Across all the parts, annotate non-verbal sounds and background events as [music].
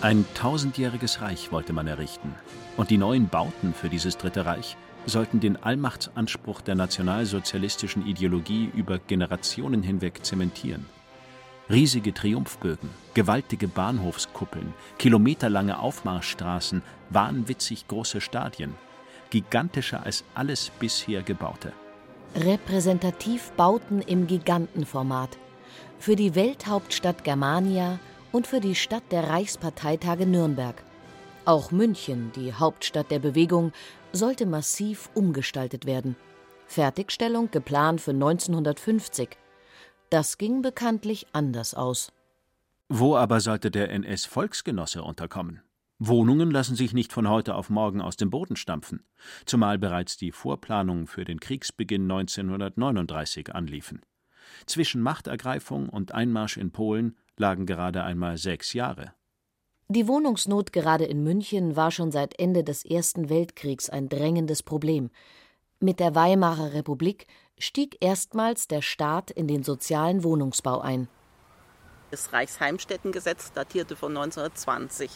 Ein tausendjähriges Reich wollte man errichten. Und die neuen Bauten für dieses Dritte Reich sollten den Allmachtsanspruch der nationalsozialistischen Ideologie über Generationen hinweg zementieren. Riesige Triumphbögen, gewaltige Bahnhofskuppeln, kilometerlange Aufmarschstraßen, wahnwitzig große Stadien, gigantischer als alles bisher Gebaute. Repräsentativbauten im Gigantenformat. Für die Welthauptstadt Germania und für die Stadt der Reichsparteitage Nürnberg. Auch München, die Hauptstadt der Bewegung, sollte massiv umgestaltet werden. Fertigstellung geplant für 1950. Das ging bekanntlich anders aus. Wo aber sollte der NS-Volksgenosse unterkommen? Wohnungen lassen sich nicht von heute auf morgen aus dem Boden stampfen, zumal bereits die Vorplanungen für den Kriegsbeginn 1939 anliefen. Zwischen Machtergreifung und Einmarsch in Polen lagen gerade einmal sechs Jahre. Die Wohnungsnot gerade in München war schon seit Ende des Ersten Weltkriegs ein drängendes Problem. Mit der Weimarer Republik stieg erstmals der Staat in den sozialen Wohnungsbau ein. Das Reichsheimstättengesetz datierte von 1920.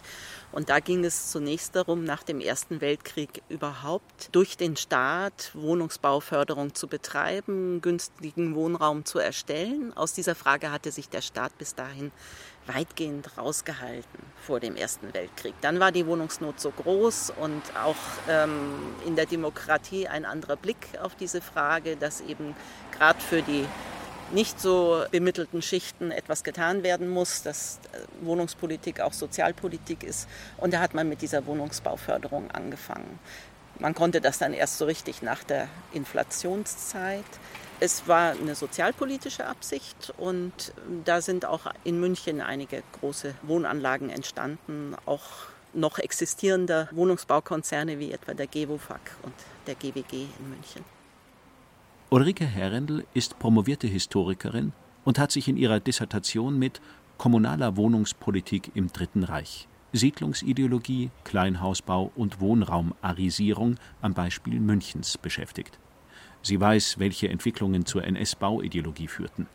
Und da ging es zunächst darum, nach dem Ersten Weltkrieg überhaupt durch den Staat Wohnungsbauförderung zu betreiben, günstigen Wohnraum zu erstellen. Aus dieser Frage hatte sich der Staat bis dahin weitgehend rausgehalten vor dem Ersten Weltkrieg. Dann war die Wohnungsnot so groß und auch ähm, in der Demokratie ein anderer Blick auf diese Frage, dass eben gerade für die nicht so bemittelten Schichten etwas getan werden muss, dass äh, Wohnungspolitik auch Sozialpolitik ist. Und da hat man mit dieser Wohnungsbauförderung angefangen. Man konnte das dann erst so richtig nach der Inflationszeit. Es war eine sozialpolitische Absicht und da sind auch in München einige große Wohnanlagen entstanden, auch noch existierende Wohnungsbaukonzerne wie etwa der GEWOFAG und der GWG in München. Ulrike Herrendl ist promovierte Historikerin und hat sich in ihrer Dissertation mit Kommunaler Wohnungspolitik im Dritten Reich, Siedlungsideologie, Kleinhausbau und Wohnraumarisierung am Beispiel Münchens beschäftigt. Sie weiß, welche Entwicklungen zur NS-Bauideologie führten.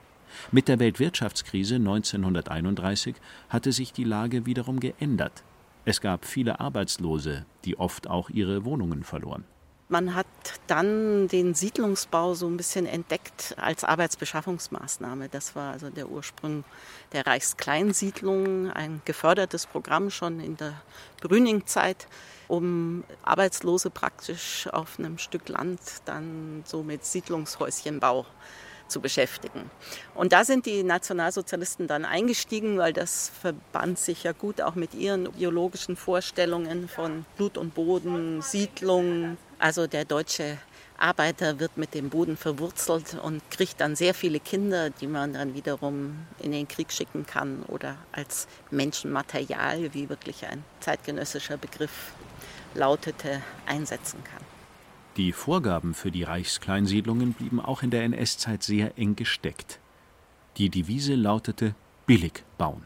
Mit der Weltwirtschaftskrise 1931 hatte sich die Lage wiederum geändert. Es gab viele Arbeitslose, die oft auch ihre Wohnungen verloren. Man hat dann den Siedlungsbau so ein bisschen entdeckt als Arbeitsbeschaffungsmaßnahme. Das war also der Ursprung der Reichskleinsiedlung, ein gefördertes Programm schon in der Brüningzeit, um Arbeitslose praktisch auf einem Stück Land dann so mit Siedlungshäuschenbau zu beschäftigen. Und da sind die Nationalsozialisten dann eingestiegen, weil das verband sich ja gut auch mit ihren ideologischen Vorstellungen von Blut und Boden, Siedlung. Also der deutsche Arbeiter wird mit dem Boden verwurzelt und kriegt dann sehr viele Kinder, die man dann wiederum in den Krieg schicken kann oder als Menschenmaterial, wie wirklich ein zeitgenössischer Begriff lautete, einsetzen kann. Die Vorgaben für die Reichskleinsiedlungen blieben auch in der NS-Zeit sehr eng gesteckt. Die Devise lautete billig bauen.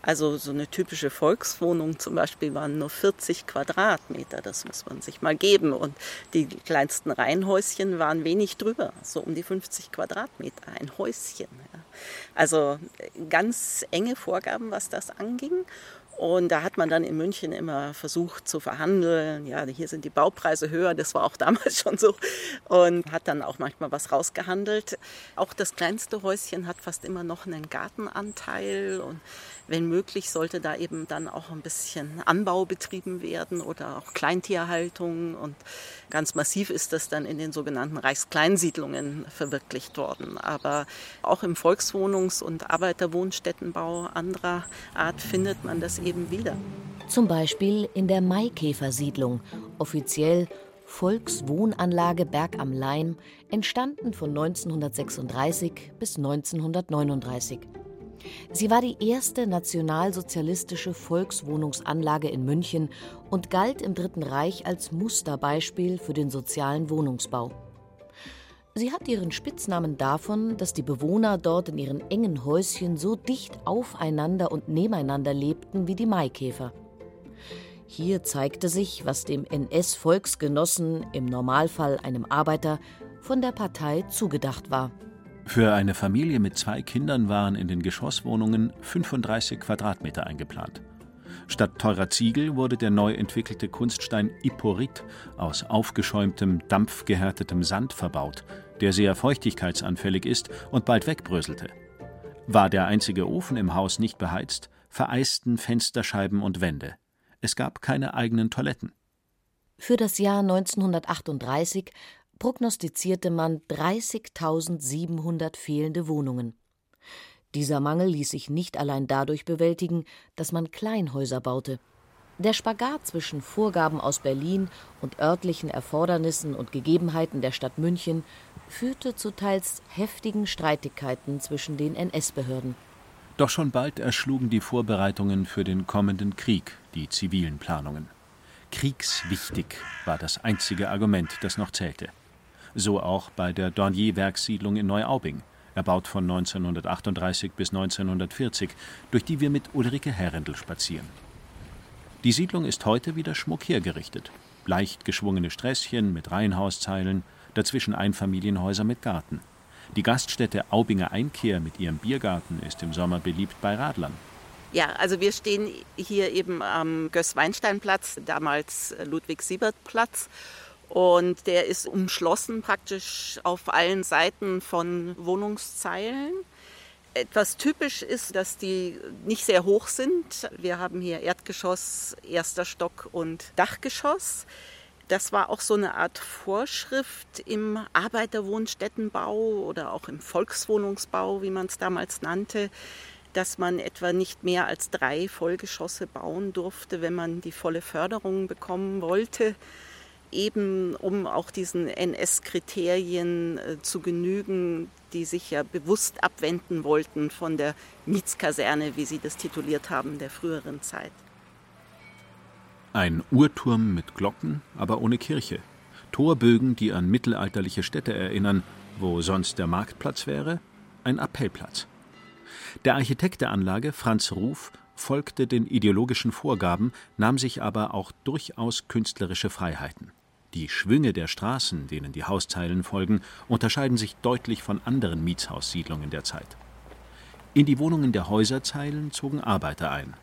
Also so eine typische Volkswohnung zum Beispiel waren nur 40 Quadratmeter, das muss man sich mal geben. Und die kleinsten Reihenhäuschen waren wenig drüber, so um die 50 Quadratmeter, ein Häuschen. Also ganz enge Vorgaben, was das anging. Und da hat man dann in München immer versucht zu verhandeln. Ja, hier sind die Baupreise höher, das war auch [laughs] damals schon so. Und hat dann auch manchmal was rausgehandelt. Auch das kleinste Häuschen hat fast immer noch einen Gartenanteil. Und wenn möglich, sollte da eben dann auch ein bisschen Anbau betrieben werden oder auch Kleintierhaltung. Und ganz massiv ist das dann in den sogenannten Reichskleinsiedlungen verwirklicht worden. Aber auch im Volkswohnungs- und Arbeiterwohnstättenbau anderer Art findet man das eben wieder. Zum Beispiel in der Maikäfersiedlung, offiziell Volkswohnanlage Berg am Leim, entstanden von 1936 bis 1939. Sie war die erste nationalsozialistische Volkswohnungsanlage in München und galt im Dritten Reich als Musterbeispiel für den sozialen Wohnungsbau. Sie hat ihren Spitznamen davon, dass die Bewohner dort in ihren engen Häuschen so dicht aufeinander und nebeneinander lebten wie die Maikäfer. Hier zeigte sich, was dem NS-Volksgenossen, im Normalfall einem Arbeiter, von der Partei zugedacht war. Für eine Familie mit zwei Kindern waren in den Geschosswohnungen 35 Quadratmeter eingeplant. Statt teurer Ziegel wurde der neu entwickelte Kunststein Iporit aus aufgeschäumtem, dampfgehärtetem Sand verbaut, der sehr feuchtigkeitsanfällig ist und bald wegbröselte. War der einzige Ofen im Haus nicht beheizt, vereisten Fensterscheiben und Wände. Es gab keine eigenen Toiletten. Für das Jahr 1938 prognostizierte man 30.700 fehlende Wohnungen. Dieser Mangel ließ sich nicht allein dadurch bewältigen, dass man Kleinhäuser baute. Der Spagat zwischen Vorgaben aus Berlin und örtlichen Erfordernissen und Gegebenheiten der Stadt München führte zu teils heftigen Streitigkeiten zwischen den NS-Behörden. Doch schon bald erschlugen die Vorbereitungen für den kommenden Krieg die zivilen Planungen. Kriegswichtig war das einzige Argument, das noch zählte. So auch bei der Dornier-Werkssiedlung in Neuaubing, erbaut von 1938 bis 1940, durch die wir mit Ulrike Herrendl spazieren. Die Siedlung ist heute wieder schmuck hergerichtet. Leicht geschwungene Sträßchen mit Reihenhauszeilen, dazwischen Einfamilienhäuser mit Garten. Die Gaststätte Aubinger Einkehr mit ihrem Biergarten ist im Sommer beliebt bei Radlern. Ja, also wir stehen hier eben am Göß-Weinstein-Platz, damals Ludwig-Siebert-Platz. Und der ist umschlossen praktisch auf allen Seiten von Wohnungszeilen. Etwas typisch ist, dass die nicht sehr hoch sind. Wir haben hier Erdgeschoss, erster Stock und Dachgeschoss. Das war auch so eine Art Vorschrift im Arbeiterwohnstättenbau oder auch im Volkswohnungsbau, wie man es damals nannte, dass man etwa nicht mehr als drei Vollgeschosse bauen durfte, wenn man die volle Förderung bekommen wollte, eben um auch diesen NS-Kriterien äh, zu genügen, die sich ja bewusst abwenden wollten von der Mietskaserne, wie sie das tituliert haben, der früheren Zeit. Ein Uhrturm mit Glocken, aber ohne Kirche. Torbögen, die an mittelalterliche Städte erinnern, wo sonst der Marktplatz wäre, ein Appellplatz. Der Architekt der Anlage, Franz Ruf, folgte den ideologischen Vorgaben, nahm sich aber auch durchaus künstlerische Freiheiten. Die Schwünge der Straßen, denen die Hauszeilen folgen, unterscheiden sich deutlich von anderen Mietshaussiedlungen der Zeit. In die Wohnungen der Häuserzeilen zogen Arbeiter ein,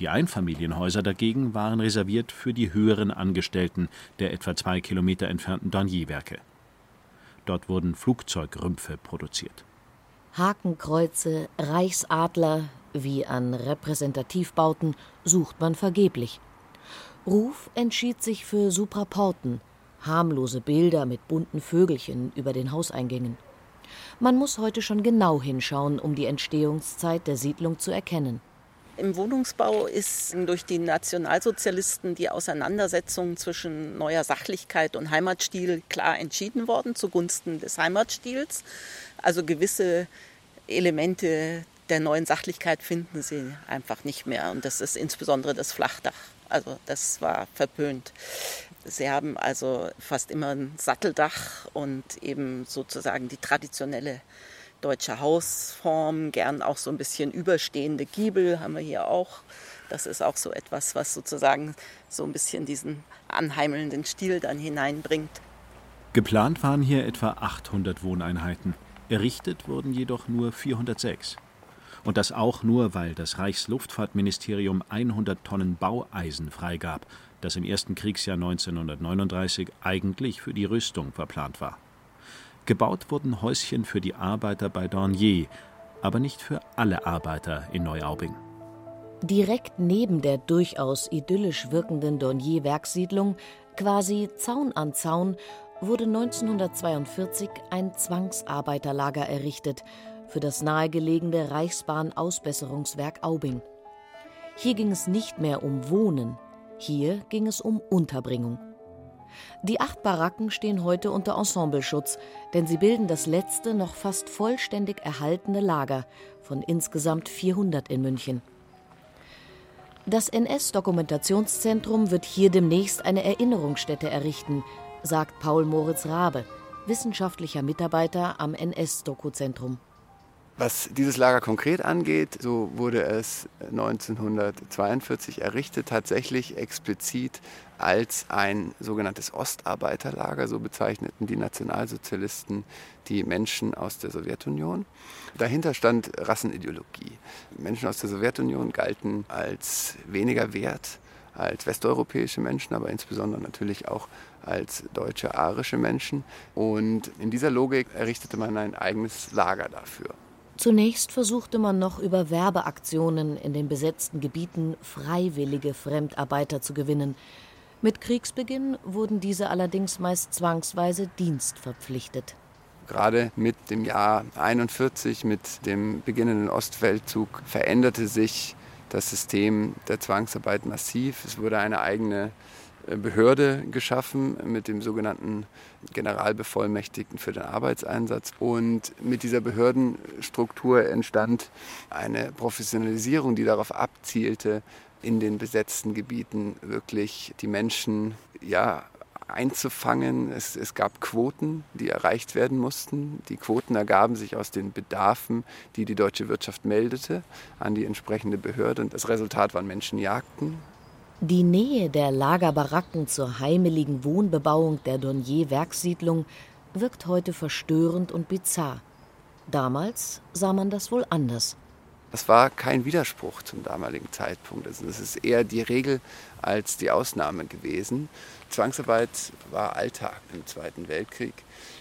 die Einfamilienhäuser dagegen waren reserviert für die höheren Angestellten der etwa zwei Kilometer entfernten Dornier-Werke. Dort wurden Flugzeugrümpfe produziert. Hakenkreuze, Reichsadler wie an Repräsentativbauten sucht man vergeblich. Ruf entschied sich für Supraporten, harmlose Bilder mit bunten Vögelchen über den Hauseingängen. Man muss heute schon genau hinschauen, um die Entstehungszeit der Siedlung zu erkennen. Im Wohnungsbau ist durch die Nationalsozialisten die Auseinandersetzung zwischen neuer Sachlichkeit und Heimatstil klar entschieden worden zugunsten des Heimatstils. Also gewisse Elemente der neuen Sachlichkeit finden sie einfach nicht mehr. Und das ist insbesondere das Flachdach. Also das war verpönt. Sie haben also fast immer ein Satteldach und eben sozusagen die traditionelle deutsche Hausform, gern auch so ein bisschen überstehende Giebel haben wir hier auch. Das ist auch so etwas, was sozusagen so ein bisschen diesen anheimelnden Stil dann hineinbringt. Geplant waren hier etwa 800 Wohneinheiten. Errichtet wurden jedoch nur 406. Und das auch nur, weil das Reichsluftfahrtministerium 100 Tonnen Baueisen freigab, das im ersten Kriegsjahr 1939 eigentlich für die Rüstung verplant war. Gebaut wurden Häuschen für die Arbeiter bei Dornier, aber nicht für alle Arbeiter in Neuaubing. Direkt neben der durchaus idyllisch wirkenden Dornier-Werkssiedlung, quasi Zaun an Zaun, wurde 1942 ein Zwangsarbeiterlager errichtet für das nahegelegene Reichsbahn-Ausbesserungswerk Aubing. Hier ging es nicht mehr um Wohnen, hier ging es um Unterbringung. Die acht Baracken stehen heute unter Ensembleschutz, denn sie bilden das letzte noch fast vollständig erhaltene Lager von insgesamt 400 in München. Das NS-Dokumentationszentrum wird hier demnächst eine Erinnerungsstätte errichten, sagt Paul Moritz Rabe, wissenschaftlicher Mitarbeiter am NS-Dokuzentrum. Was dieses Lager konkret angeht, so wurde es 1942 errichtet, tatsächlich explizit als ein sogenanntes Ostarbeiterlager, so bezeichneten die Nationalsozialisten die Menschen aus der Sowjetunion. Dahinter stand Rassenideologie. Menschen aus der Sowjetunion galten als weniger wert als westeuropäische Menschen, aber insbesondere natürlich auch als deutsche arische Menschen. Und in dieser Logik errichtete man ein eigenes Lager dafür. Zunächst versuchte man noch über Werbeaktionen in den besetzten Gebieten freiwillige Fremdarbeiter zu gewinnen. Mit Kriegsbeginn wurden diese allerdings meist zwangsweise dienstverpflichtet. Gerade mit dem Jahr 41, mit dem beginnenden Ostfeldzug, veränderte sich das System der Zwangsarbeit massiv. Es wurde eine eigene Behörde geschaffen mit dem sogenannten Generalbevollmächtigten für den Arbeitseinsatz. Und mit dieser Behördenstruktur entstand eine Professionalisierung, die darauf abzielte, in den besetzten Gebieten wirklich die Menschen ja, einzufangen. Es, es, gab Quoten, die erreicht werden mussten. Die Quoten ergaben sich aus den Bedarfen, die die deutsche Wirtschaft meldete an die entsprechende Behörde. Und das Resultat waren Menschenjagden, die Nähe der Lagerbaracken zur heimeligen Wohnbebauung der Dornier-Werkssiedlung wirkt heute verstörend und bizarr. Damals sah man das wohl anders. Das war kein Widerspruch zum damaligen Zeitpunkt. Also es ist eher die Regel als die Ausnahme gewesen. Zwangsarbeit war Alltag im Zweiten Weltkrieg.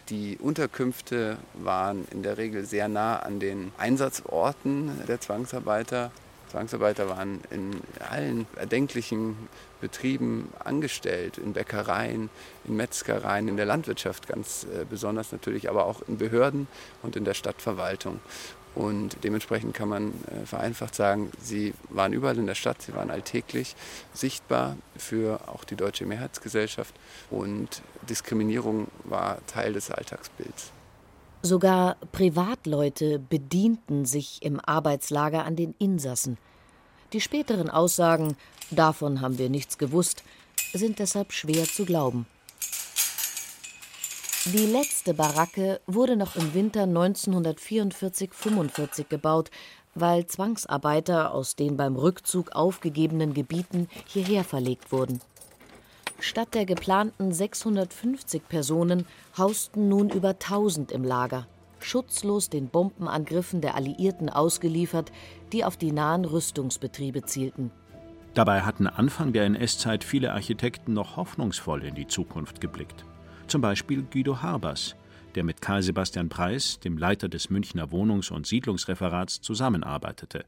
Die Unterkünfte waren in der Regel sehr nah an den Einsatzorten der Zwangsarbeiter. Zwangsarbeiter waren in allen erdenklichen Betrieben angestellt, in Bäckereien, in Metzgereien, in der Landwirtschaft ganz äh, besonders natürlich, aber auch in Behörden und in der Stadtverwaltung. Und dementsprechend kann man äh, vereinfacht sagen, sie waren überall in der Stadt, sie waren alltäglich sichtbar für auch die deutsche Mehrheitsgesellschaft und Diskriminierung war Teil des Alltagsbilds. Sogar Privatleute bedienten sich im Arbeitslager an den Insassen. Die späteren Aussagen, davon haben wir nichts gewusst, sind deshalb schwer zu glauben. Die letzte Baracke wurde noch im Winter 1944-45 gebaut, weil Zwangsarbeiter aus den beim Rückzug aufgegebenen Gebieten hierher verlegt wurden. Statt der geplanten 650 Personen hausten nun über 1000 im Lager, schutzlos den Bombenangriffen der Alliierten ausgeliefert, die auf die nahen Rüstungsbetriebe zielten. Dabei hatten Anfang der NS-Zeit viele Architekten noch hoffnungsvoll in die Zukunft geblickt. Zum Beispiel Guido Harbers, der mit Karl Sebastian Preis, dem Leiter des Münchner Wohnungs- und Siedlungsreferats, zusammenarbeitete.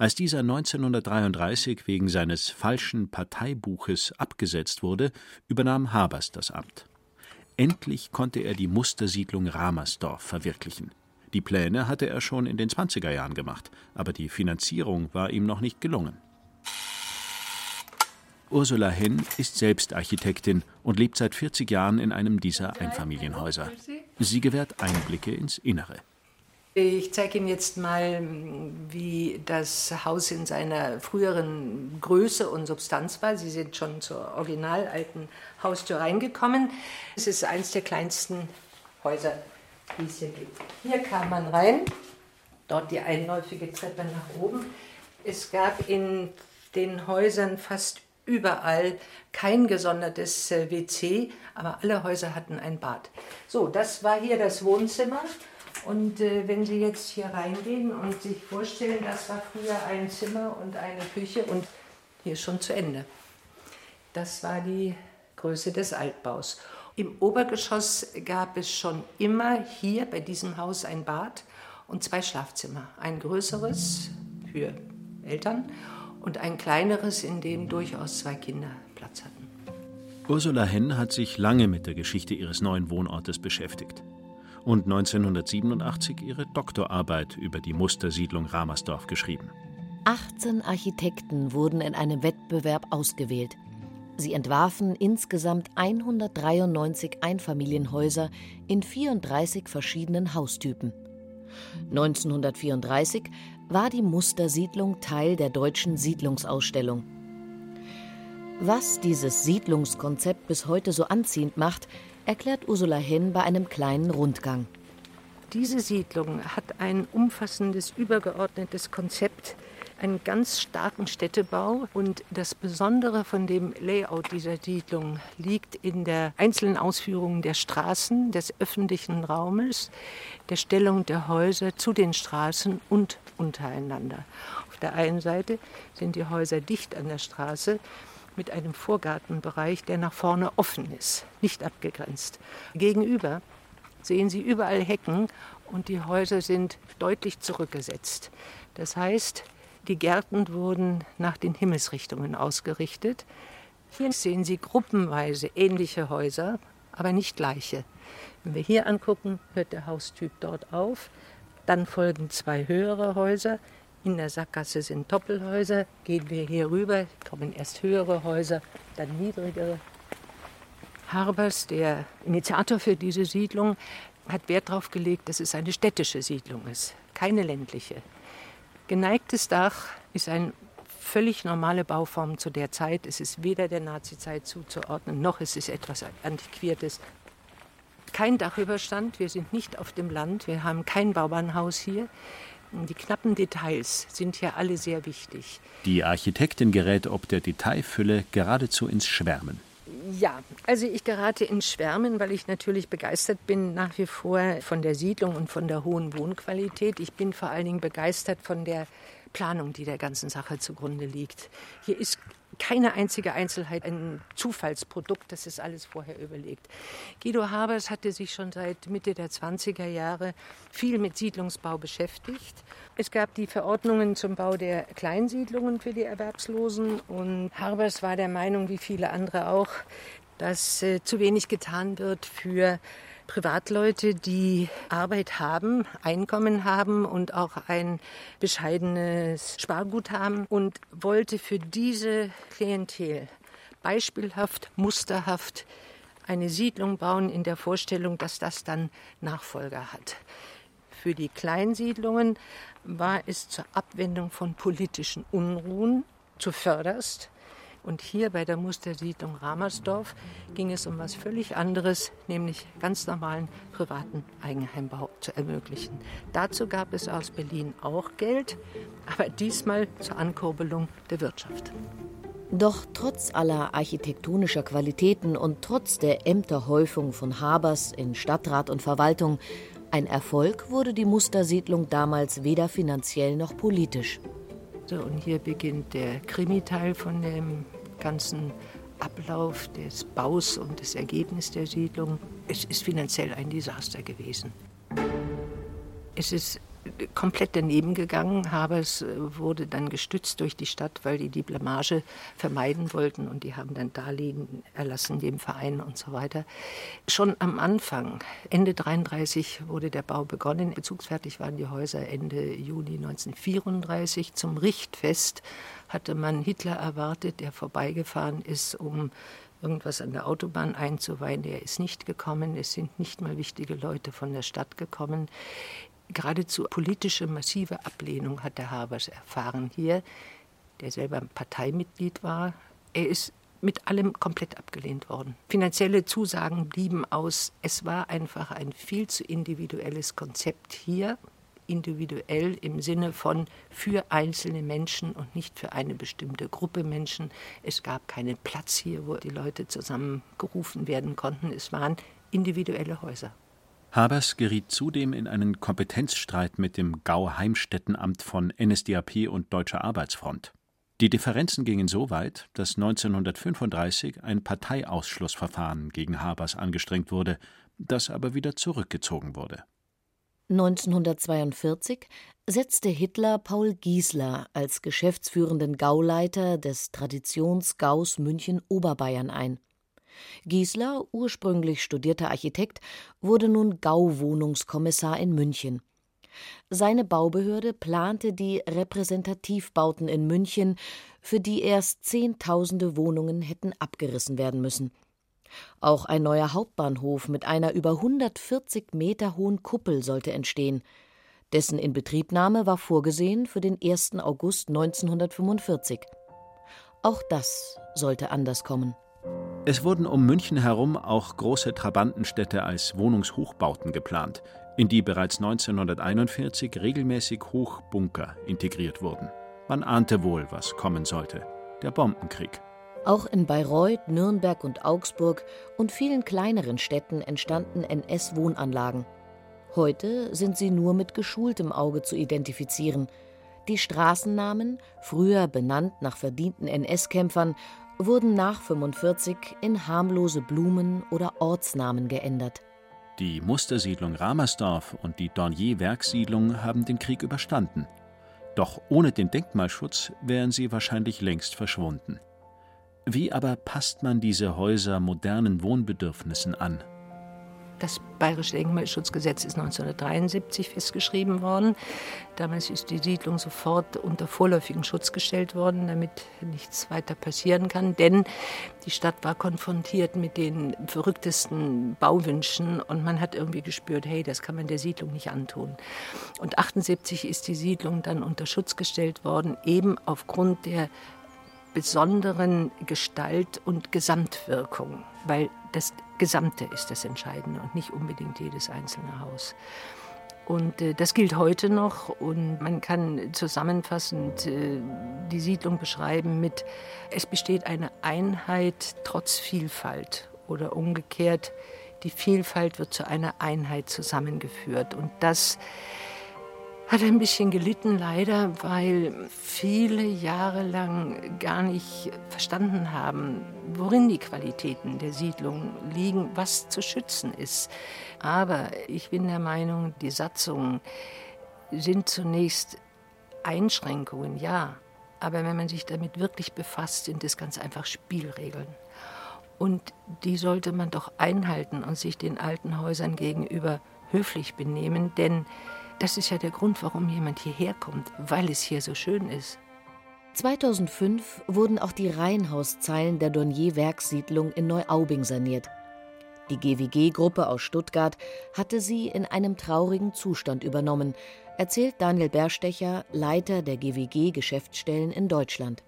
Als dieser 1933 wegen seines falschen Parteibuches abgesetzt wurde, übernahm Habers das Amt. Endlich konnte er die Mustersiedlung Ramersdorf verwirklichen. Die Pläne hatte er schon in den 20er Jahren gemacht, aber die Finanzierung war ihm noch nicht gelungen. Ursula Henn ist selbst Architektin und lebt seit 40 Jahren in einem dieser Einfamilienhäuser. Sie gewährt Einblicke ins Innere. Ich zeige Ihnen jetzt mal, wie das Haus in seiner früheren Größe und Substanz war. Sie sind schon zur original alten Haustür reingekommen. Es ist eines der kleinsten Häuser, die es hier gibt. Hier kam man rein, dort die einläufige Treppe nach oben. Es gab in den Häusern fast überall kein gesondertes äh, WC, aber alle Häuser hatten ein Bad. So, das war hier das Wohnzimmer. Und äh, wenn Sie jetzt hier reingehen und sich vorstellen, das war früher ein Zimmer und eine Küche und hier ist schon zu Ende. Das war die Größe des Altbaus. Im Obergeschoss gab es schon immer hier bei diesem Haus ein Bad und zwei Schlafzimmer. Ein größeres für Eltern und ein kleineres, in dem durchaus zwei Kinder Platz hatten. Ursula Henn hat sich lange mit der Geschichte ihres neuen Wohnortes beschäftigt und 1987 ihre Doktorarbeit über die Mustersiedlung Ramersdorf geschrieben. 18 Architekten wurden in einem Wettbewerb ausgewählt. Sie entwarfen insgesamt 193 Einfamilienhäuser in 34 verschiedenen Haustypen. 1934 war die Mustersiedlung Teil der deutschen Siedlungsausstellung. Was dieses Siedlungskonzept bis heute so anziehend macht, erklärt Ursula Henn bei einem kleinen Rundgang. Diese Siedlung hat ein umfassendes, übergeordnetes Konzept, einen ganz starken Städtebau. Und das Besondere von dem Layout dieser Siedlung liegt in der einzelnen Ausführung der Straßen, des öffentlichen Raumes, der Stellung der Häuser zu den Straßen und untereinander. Auf der einen Seite sind die Häuser dicht an der Straße mit einem Vorgartenbereich, der nach vorne offen ist, nicht abgegrenzt. Gegenüber sehen Sie überall Hecken und die Häuser sind deutlich zurückgesetzt. Das heißt, die Gärten wurden nach den Himmelsrichtungen ausgerichtet. Hier sehen Sie gruppenweise ähnliche Häuser, aber nicht gleiche. Wenn wir hier angucken, hört der Haustyp dort auf. Dann folgen zwei höhere Häuser. In der Sackgasse sind Doppelhäuser. Gehen wir hier rüber, kommen erst höhere Häuser, dann niedrigere. Harbers, der Initiator für diese Siedlung, hat Wert darauf gelegt, dass es eine städtische Siedlung ist, keine ländliche. Geneigtes Dach ist eine völlig normale Bauform zu der Zeit. Es ist weder der Nazizeit zuzuordnen, noch ist es etwas Antiquiertes. Kein Dachüberstand, wir sind nicht auf dem Land, wir haben kein Baubahnhaus hier. Die knappen Details sind hier alle sehr wichtig. Die Architektin gerät ob der Detailfülle geradezu ins Schwärmen. Ja, also ich gerate ins Schwärmen, weil ich natürlich begeistert bin nach wie vor von der Siedlung und von der hohen Wohnqualität. Ich bin vor allen Dingen begeistert von der Planung, die der ganzen Sache zugrunde liegt. Hier ist keine einzige Einzelheit ein Zufallsprodukt, das ist alles vorher überlegt. Guido Habers hatte sich schon seit Mitte der 20er Jahre viel mit Siedlungsbau beschäftigt. Es gab die Verordnungen zum Bau der Kleinsiedlungen für die Erwerbslosen und Habers war der Meinung, wie viele andere auch, dass äh, zu wenig getan wird für Privatleute, die Arbeit haben, Einkommen haben und auch ein bescheidenes Spargut haben und wollte für diese Klientel beispielhaft, musterhaft eine Siedlung bauen in der Vorstellung, dass das dann Nachfolger hat. Für die Kleinsiedlungen war es zur Abwendung von politischen Unruhen zuvörderst und hier bei der Mustersiedlung Ramersdorf ging es um was völlig anderes, nämlich ganz normalen privaten Eigenheimbau zu ermöglichen. Dazu gab es aus Berlin auch Geld, aber diesmal zur Ankurbelung der Wirtschaft. Doch trotz aller architektonischer Qualitäten und trotz der Ämterhäufung von Habers in Stadtrat und Verwaltung, ein Erfolg wurde die Mustersiedlung damals weder finanziell noch politisch. So, und hier beginnt der Krimi-Teil von dem ganzen Ablauf des Baus und des Ergebnisses der Siedlung. Es ist finanziell ein Desaster gewesen. Es ist komplett daneben gegangen, aber es äh, wurde dann gestützt durch die Stadt, weil die die Blamage vermeiden wollten und die haben dann Darlehen erlassen dem Verein und so weiter. Schon am Anfang, Ende 33 wurde der Bau begonnen. Bezugsfertig waren die Häuser Ende Juni 1934. Zum Richtfest hatte man Hitler erwartet, der vorbeigefahren ist, um irgendwas an der Autobahn einzuweihen. Der ist nicht gekommen. Es sind nicht mal wichtige Leute von der Stadt gekommen geradezu politische massive Ablehnung hat der Habers erfahren hier, der selber Parteimitglied war. Er ist mit allem komplett abgelehnt worden. Finanzielle Zusagen blieben aus. Es war einfach ein viel zu individuelles Konzept hier. Individuell im Sinne von für einzelne Menschen und nicht für eine bestimmte Gruppe Menschen. Es gab keinen Platz hier, wo die Leute zusammengerufen werden konnten. Es waren individuelle Häuser. Habers geriet zudem in einen Kompetenzstreit mit dem Gau-Heimstättenamt von NSDAP und Deutscher Arbeitsfront. Die Differenzen gingen so weit, dass 1935 ein Parteiausschlussverfahren gegen Habers angestrengt wurde, das aber wieder zurückgezogen wurde. 1942 setzte Hitler Paul Giesler als geschäftsführenden Gauleiter des Traditionsgaus München Oberbayern ein. Giesler, ursprünglich studierter Architekt, wurde nun Gauwohnungskommissar in München. Seine Baubehörde plante die Repräsentativbauten in München, für die erst Zehntausende Wohnungen hätten abgerissen werden müssen. Auch ein neuer Hauptbahnhof mit einer über 140 Meter hohen Kuppel sollte entstehen. Dessen Inbetriebnahme war vorgesehen für den 1. August 1945. Auch das sollte anders kommen. Es wurden um München herum auch große Trabantenstädte als Wohnungshochbauten geplant, in die bereits 1941 regelmäßig Hochbunker integriert wurden. Man ahnte wohl, was kommen sollte: der Bombenkrieg. Auch in Bayreuth, Nürnberg und Augsburg und vielen kleineren Städten entstanden NS-Wohnanlagen. Heute sind sie nur mit geschultem Auge zu identifizieren. Die Straßennamen, früher benannt nach verdienten NS-Kämpfern, wurden nach 45 in harmlose Blumen- oder Ortsnamen geändert. Die Mustersiedlung Ramersdorf und die Dornier-Werkssiedlung haben den Krieg überstanden. Doch ohne den Denkmalschutz wären sie wahrscheinlich längst verschwunden. Wie aber passt man diese Häuser modernen Wohnbedürfnissen an? Das Bayerische Denkmalschutzgesetz ist 1973 festgeschrieben worden. Damals ist die Siedlung sofort unter vorläufigen Schutz gestellt worden, damit nichts weiter passieren kann. Denn die Stadt war konfrontiert mit den verrücktesten Bauwünschen und man hat irgendwie gespürt, hey, das kann man der Siedlung nicht antun. Und 1978 ist die Siedlung dann unter Schutz gestellt worden, eben aufgrund der besonderen Gestalt und Gesamtwirkung, weil das Gesamte ist das Entscheidende und nicht unbedingt jedes einzelne Haus. Und äh, das gilt heute noch und man kann zusammenfassend äh, die Siedlung beschreiben mit, es besteht eine Einheit trotz Vielfalt oder umgekehrt, die Vielfalt wird zu einer Einheit zusammengeführt. Und das hat ein bisschen gelitten, leider, weil viele Jahre lang gar nicht verstanden haben, worin die Qualitäten der Siedlung liegen, was zu schützen ist. Aber ich bin der Meinung, die Satzungen sind zunächst Einschränkungen, ja. Aber wenn man sich damit wirklich befasst, sind es ganz einfach Spielregeln. Und die sollte man doch einhalten und sich den alten Häusern gegenüber höflich benehmen, denn das ist ja der Grund, warum jemand hierher kommt, weil es hier so schön ist. 2005 wurden auch die Reihenhauszeilen der Dornier-Werkssiedlung in Neuaubing saniert. Die GWG-Gruppe aus Stuttgart hatte sie in einem traurigen Zustand übernommen, erzählt Daniel Berstecher, Leiter der GWG-Geschäftsstellen in Deutschland.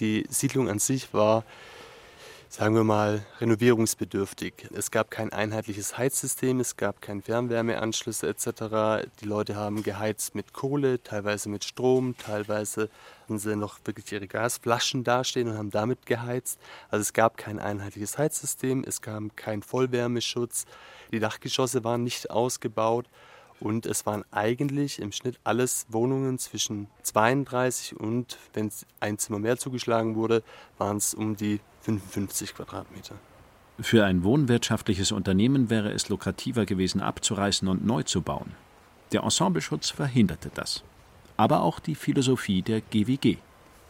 Die Siedlung an sich war sagen wir mal, renovierungsbedürftig. Es gab kein einheitliches Heizsystem, es gab keine Fernwärmeanschlüsse etc. Die Leute haben geheizt mit Kohle, teilweise mit Strom, teilweise hatten sie noch wirklich ihre Gasflaschen dastehen und haben damit geheizt. Also es gab kein einheitliches Heizsystem, es gab keinen Vollwärmeschutz, die Dachgeschosse waren nicht ausgebaut. Und es waren eigentlich im Schnitt alles Wohnungen zwischen 32 und, wenn ein Zimmer mehr zugeschlagen wurde, waren es um die 55 Quadratmeter. Für ein wohnwirtschaftliches Unternehmen wäre es lukrativer gewesen, abzureißen und neu zu bauen. Der Ensembleschutz verhinderte das. Aber auch die Philosophie der GWG.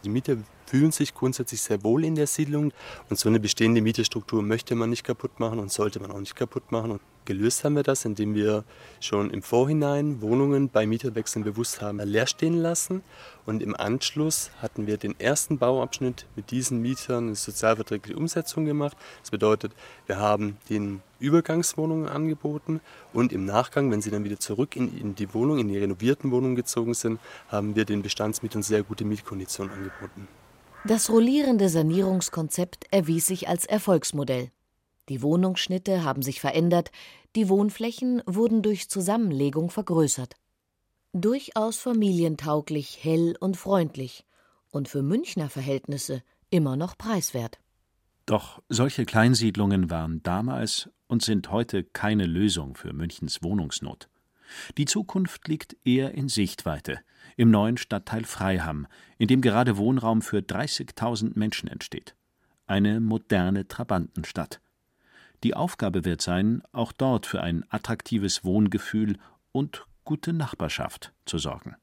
Die Mieter fühlen sich grundsätzlich sehr wohl in der Siedlung und so eine bestehende Mieterstruktur möchte man nicht kaputt machen und sollte man auch nicht kaputt machen. Und gelöst haben wir das, indem wir schon im Vorhinein Wohnungen bei Mieterwechseln bewusst haben leer stehen lassen und im Anschluss hatten wir den ersten Bauabschnitt mit diesen Mietern eine sozialverträgliche Umsetzung gemacht. Das bedeutet, wir haben den Übergangswohnungen angeboten und im Nachgang, wenn sie dann wieder zurück in, in die Wohnung, in die renovierten Wohnungen gezogen sind, haben wir den Bestandsmietern sehr gute Mietkonditionen angeboten. Das rollierende Sanierungskonzept erwies sich als Erfolgsmodell. Die Wohnungsschnitte haben sich verändert, die Wohnflächen wurden durch Zusammenlegung vergrößert. Durchaus familientauglich, hell und freundlich und für Münchner Verhältnisse immer noch preiswert. Doch solche Kleinsiedlungen waren damals und sind heute keine Lösung für Münchens Wohnungsnot. Die Zukunft liegt eher in Sichtweite im neuen Stadtteil Freiham, in dem gerade Wohnraum für 30.000 Menschen entsteht. Eine moderne Trabantenstadt. Die Aufgabe wird sein, auch dort für ein attraktives Wohngefühl und gute Nachbarschaft zu sorgen